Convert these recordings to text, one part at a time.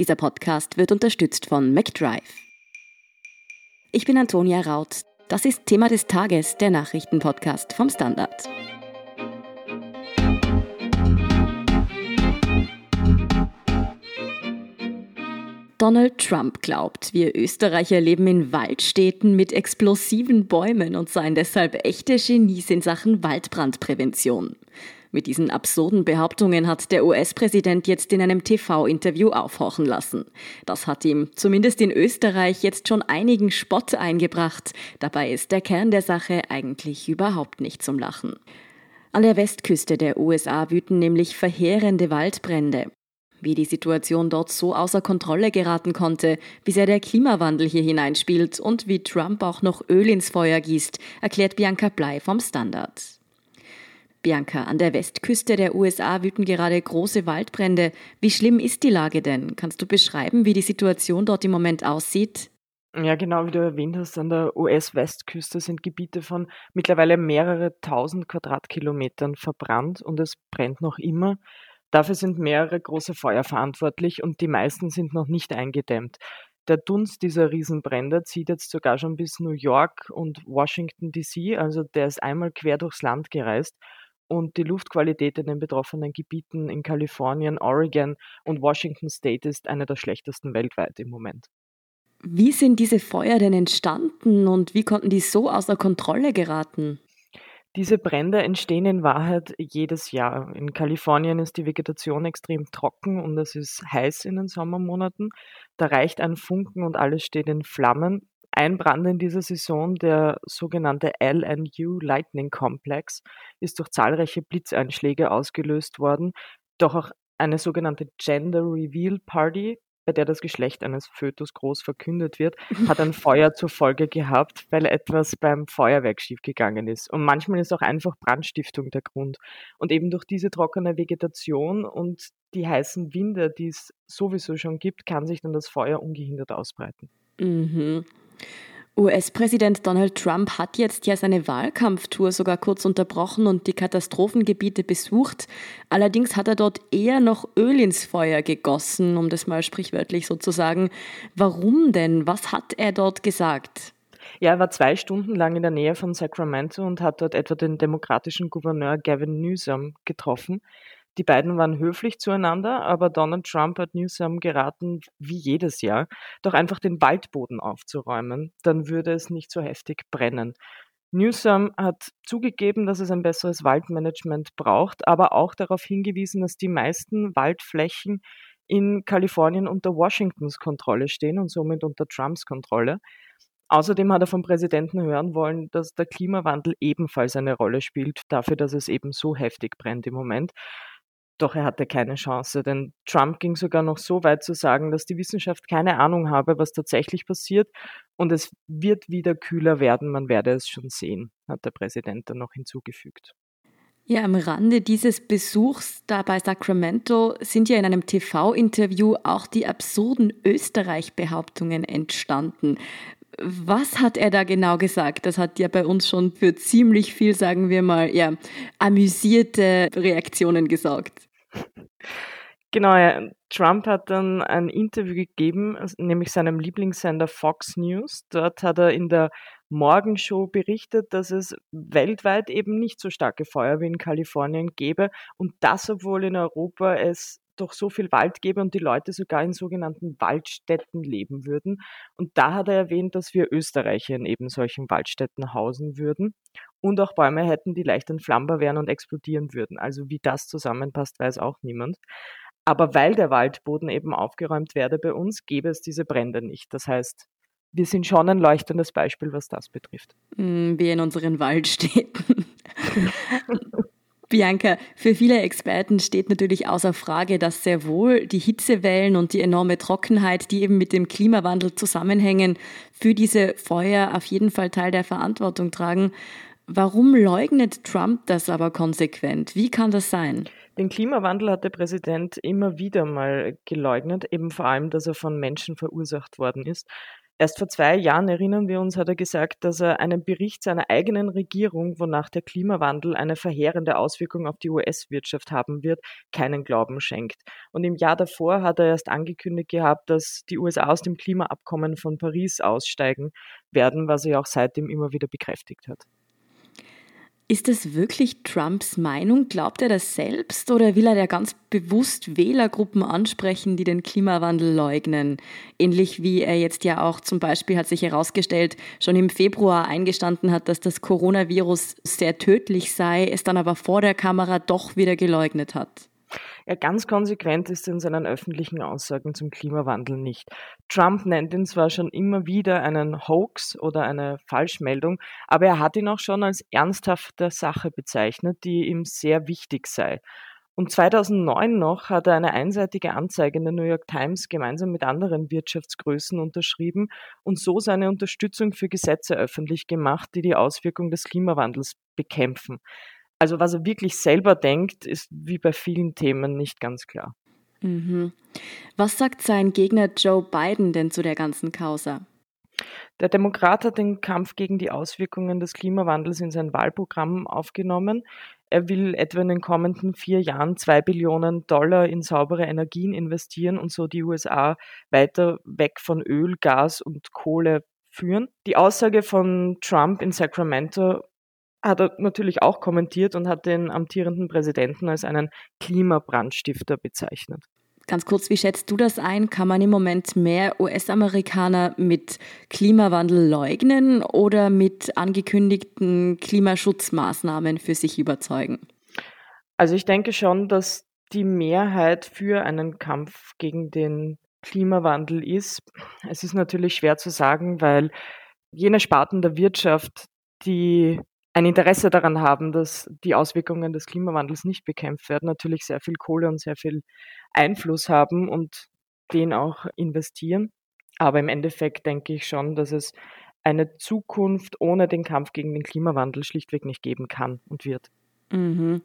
Dieser Podcast wird unterstützt von McDrive. Ich bin Antonia Raut. Das ist Thema des Tages, der Nachrichtenpodcast vom Standard. Donald Trump glaubt, wir Österreicher leben in Waldstädten mit explosiven Bäumen und seien deshalb echte Genies in Sachen Waldbrandprävention. Mit diesen absurden Behauptungen hat der US-Präsident jetzt in einem TV-Interview aufhorchen lassen. Das hat ihm, zumindest in Österreich, jetzt schon einigen Spott eingebracht. Dabei ist der Kern der Sache eigentlich überhaupt nicht zum Lachen. An der Westküste der USA wüten nämlich verheerende Waldbrände. Wie die Situation dort so außer Kontrolle geraten konnte, wie sehr der Klimawandel hier hineinspielt und wie Trump auch noch Öl ins Feuer gießt, erklärt Bianca Blei vom Standard. Bianca, an der Westküste der USA wüten gerade große Waldbrände. Wie schlimm ist die Lage denn? Kannst du beschreiben, wie die Situation dort im Moment aussieht? Ja, genau wie du erwähnt hast, an der US-Westküste sind Gebiete von mittlerweile mehrere tausend Quadratkilometern verbrannt und es brennt noch immer. Dafür sind mehrere große Feuer verantwortlich und die meisten sind noch nicht eingedämmt. Der Dunst dieser Riesenbrände zieht jetzt sogar schon bis New York und Washington DC, also der ist einmal quer durchs Land gereist und die Luftqualität in den betroffenen Gebieten in Kalifornien, Oregon und Washington State ist eine der schlechtesten weltweit im Moment. Wie sind diese Feuer denn entstanden und wie konnten die so außer Kontrolle geraten? Diese Brände entstehen in Wahrheit jedes Jahr. In Kalifornien ist die Vegetation extrem trocken und es ist heiß in den Sommermonaten. Da reicht ein Funken und alles steht in Flammen. Ein Brand in dieser Saison, der sogenannte LNU Lightning Complex, ist durch zahlreiche Blitzeinschläge ausgelöst worden. Doch auch eine sogenannte Gender Reveal Party, bei der das Geschlecht eines Fötus groß verkündet wird, hat ein Feuer zur Folge gehabt, weil etwas beim Feuerwerk schiefgegangen ist. Und manchmal ist auch einfach Brandstiftung der Grund. Und eben durch diese trockene Vegetation und die heißen Winde, die es sowieso schon gibt, kann sich dann das Feuer ungehindert ausbreiten. Mhm. US-Präsident Donald Trump hat jetzt ja seine Wahlkampftour sogar kurz unterbrochen und die Katastrophengebiete besucht. Allerdings hat er dort eher noch Öl ins Feuer gegossen, um das mal sprichwörtlich so zu sagen. Warum denn? Was hat er dort gesagt? Ja, er war zwei Stunden lang in der Nähe von Sacramento und hat dort etwa den demokratischen Gouverneur Gavin Newsom getroffen. Die beiden waren höflich zueinander, aber Donald Trump hat Newsom geraten, wie jedes Jahr, doch einfach den Waldboden aufzuräumen, dann würde es nicht so heftig brennen. Newsom hat zugegeben, dass es ein besseres Waldmanagement braucht, aber auch darauf hingewiesen, dass die meisten Waldflächen in Kalifornien unter Washingtons Kontrolle stehen und somit unter Trumps Kontrolle. Außerdem hat er vom Präsidenten hören wollen, dass der Klimawandel ebenfalls eine Rolle spielt, dafür, dass es eben so heftig brennt im Moment. Doch er hatte keine Chance, denn Trump ging sogar noch so weit zu sagen, dass die Wissenschaft keine Ahnung habe, was tatsächlich passiert und es wird wieder kühler werden, man werde es schon sehen, hat der Präsident dann noch hinzugefügt. Ja, am Rande dieses Besuchs da bei Sacramento sind ja in einem TV-Interview auch die absurden Österreich-Behauptungen entstanden. Was hat er da genau gesagt? Das hat ja bei uns schon für ziemlich viel, sagen wir mal, ja, amüsierte Reaktionen gesorgt. Genau, ja. Trump hat dann ein Interview gegeben, nämlich seinem Lieblingssender Fox News. Dort hat er in der Morgenshow berichtet, dass es weltweit eben nicht so starke Feuer wie in Kalifornien gäbe und das, obwohl in Europa es doch so viel Wald gäbe und die Leute sogar in sogenannten Waldstätten leben würden. Und da hat er erwähnt, dass wir Österreicher in eben solchen Waldstätten hausen würden und auch Bäume hätten, die leicht entflammbar wären und explodieren würden. Also wie das zusammenpasst, weiß auch niemand. Aber weil der Waldboden eben aufgeräumt werde bei uns, gäbe es diese Brände nicht. Das heißt, wir sind schon ein leuchtendes Beispiel, was das betrifft. Mm, wie in unseren Waldstädten. Bianca, für viele Experten steht natürlich außer Frage, dass sehr wohl die Hitzewellen und die enorme Trockenheit, die eben mit dem Klimawandel zusammenhängen, für diese Feuer auf jeden Fall Teil der Verantwortung tragen. Warum leugnet Trump das aber konsequent? Wie kann das sein? Den Klimawandel hat der Präsident immer wieder mal geleugnet, eben vor allem, dass er von Menschen verursacht worden ist. Erst vor zwei Jahren, erinnern wir uns, hat er gesagt, dass er einem Bericht seiner eigenen Regierung, wonach der Klimawandel eine verheerende Auswirkung auf die US-Wirtschaft haben wird, keinen Glauben schenkt. Und im Jahr davor hat er erst angekündigt gehabt, dass die USA aus dem Klimaabkommen von Paris aussteigen werden, was er auch seitdem immer wieder bekräftigt hat. Ist das wirklich Trumps Meinung? Glaubt er das selbst oder will er da ganz bewusst Wählergruppen ansprechen, die den Klimawandel leugnen? Ähnlich wie er jetzt ja auch zum Beispiel, hat sich herausgestellt, schon im Februar eingestanden hat, dass das Coronavirus sehr tödlich sei, es dann aber vor der Kamera doch wieder geleugnet hat. Ganz konsequent ist in seinen öffentlichen Aussagen zum Klimawandel nicht. Trump nennt ihn zwar schon immer wieder einen Hoax oder eine Falschmeldung, aber er hat ihn auch schon als ernsthafte Sache bezeichnet, die ihm sehr wichtig sei. Und 2009 noch hat er eine einseitige Anzeige in der New York Times gemeinsam mit anderen Wirtschaftsgrößen unterschrieben und so seine Unterstützung für Gesetze öffentlich gemacht, die die Auswirkung des Klimawandels bekämpfen. Also was er wirklich selber denkt, ist wie bei vielen Themen nicht ganz klar. Mhm. Was sagt sein Gegner Joe Biden denn zu der ganzen Causa? Der Demokrat hat den Kampf gegen die Auswirkungen des Klimawandels in sein Wahlprogramm aufgenommen. Er will etwa in den kommenden vier Jahren zwei Billionen Dollar in saubere Energien investieren und so die USA weiter weg von Öl, Gas und Kohle führen. Die Aussage von Trump in Sacramento hat er natürlich auch kommentiert und hat den amtierenden Präsidenten als einen Klimabrandstifter bezeichnet. Ganz kurz, wie schätzt du das ein? Kann man im Moment mehr US-Amerikaner mit Klimawandel leugnen oder mit angekündigten Klimaschutzmaßnahmen für sich überzeugen? Also ich denke schon, dass die Mehrheit für einen Kampf gegen den Klimawandel ist. Es ist natürlich schwer zu sagen, weil jene Sparten der Wirtschaft, die ein Interesse daran haben, dass die Auswirkungen des Klimawandels nicht bekämpft werden, natürlich sehr viel Kohle und sehr viel Einfluss haben und den auch investieren. Aber im Endeffekt denke ich schon, dass es eine Zukunft ohne den Kampf gegen den Klimawandel schlichtweg nicht geben kann und wird. Mhm.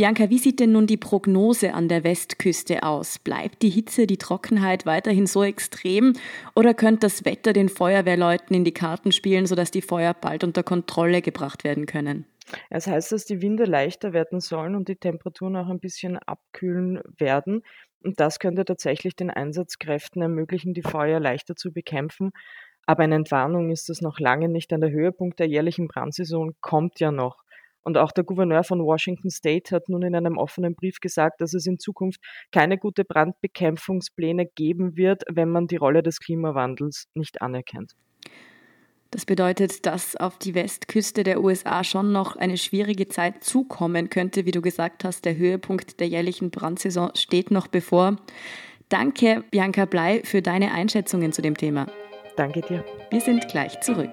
Bianca, wie sieht denn nun die Prognose an der Westküste aus? Bleibt die Hitze, die Trockenheit weiterhin so extrem oder könnte das Wetter den Feuerwehrleuten in die Karten spielen, sodass die Feuer bald unter Kontrolle gebracht werden können? Es heißt, dass die Winde leichter werden sollen und die Temperaturen auch ein bisschen abkühlen werden. Und das könnte tatsächlich den Einsatzkräften ermöglichen, die Feuer leichter zu bekämpfen. Aber eine Entwarnung ist das noch lange nicht. An der Höhepunkt der jährlichen Brandsaison kommt ja noch. Und auch der Gouverneur von Washington State hat nun in einem offenen Brief gesagt, dass es in Zukunft keine gute Brandbekämpfungspläne geben wird, wenn man die Rolle des Klimawandels nicht anerkennt. Das bedeutet, dass auf die Westküste der USA schon noch eine schwierige Zeit zukommen könnte. Wie du gesagt hast, der Höhepunkt der jährlichen Brandsaison steht noch bevor. Danke, Bianca Blei, für deine Einschätzungen zu dem Thema. Danke dir. Wir sind gleich zurück.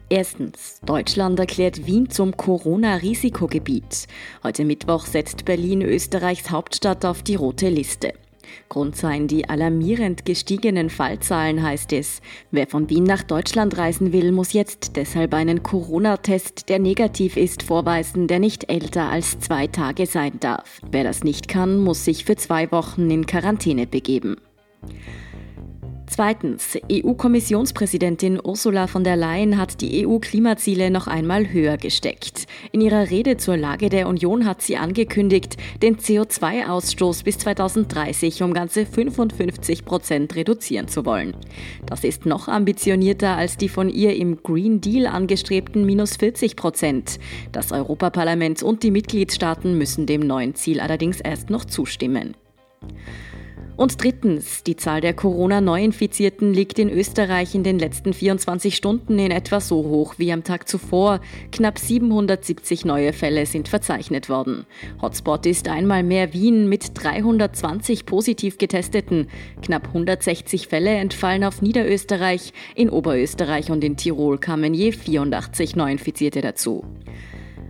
Erstens. Deutschland erklärt Wien zum Corona-Risikogebiet. Heute Mittwoch setzt Berlin Österreichs Hauptstadt auf die rote Liste. Grund seien die alarmierend gestiegenen Fallzahlen, heißt es. Wer von Wien nach Deutschland reisen will, muss jetzt deshalb einen Corona-Test, der negativ ist, vorweisen, der nicht älter als zwei Tage sein darf. Wer das nicht kann, muss sich für zwei Wochen in Quarantäne begeben. Zweitens, EU-Kommissionspräsidentin Ursula von der Leyen hat die EU-Klimaziele noch einmal höher gesteckt. In ihrer Rede zur Lage der Union hat sie angekündigt, den CO2-Ausstoß bis 2030 um ganze 55 Prozent reduzieren zu wollen. Das ist noch ambitionierter als die von ihr im Green Deal angestrebten minus 40 Prozent. Das Europaparlament und die Mitgliedstaaten müssen dem neuen Ziel allerdings erst noch zustimmen. Und drittens, die Zahl der Corona-Neuinfizierten liegt in Österreich in den letzten 24 Stunden in etwa so hoch wie am Tag zuvor. Knapp 770 neue Fälle sind verzeichnet worden. Hotspot ist einmal mehr Wien mit 320 positiv getesteten. Knapp 160 Fälle entfallen auf Niederösterreich. In Oberösterreich und in Tirol kamen je 84 Neuinfizierte dazu.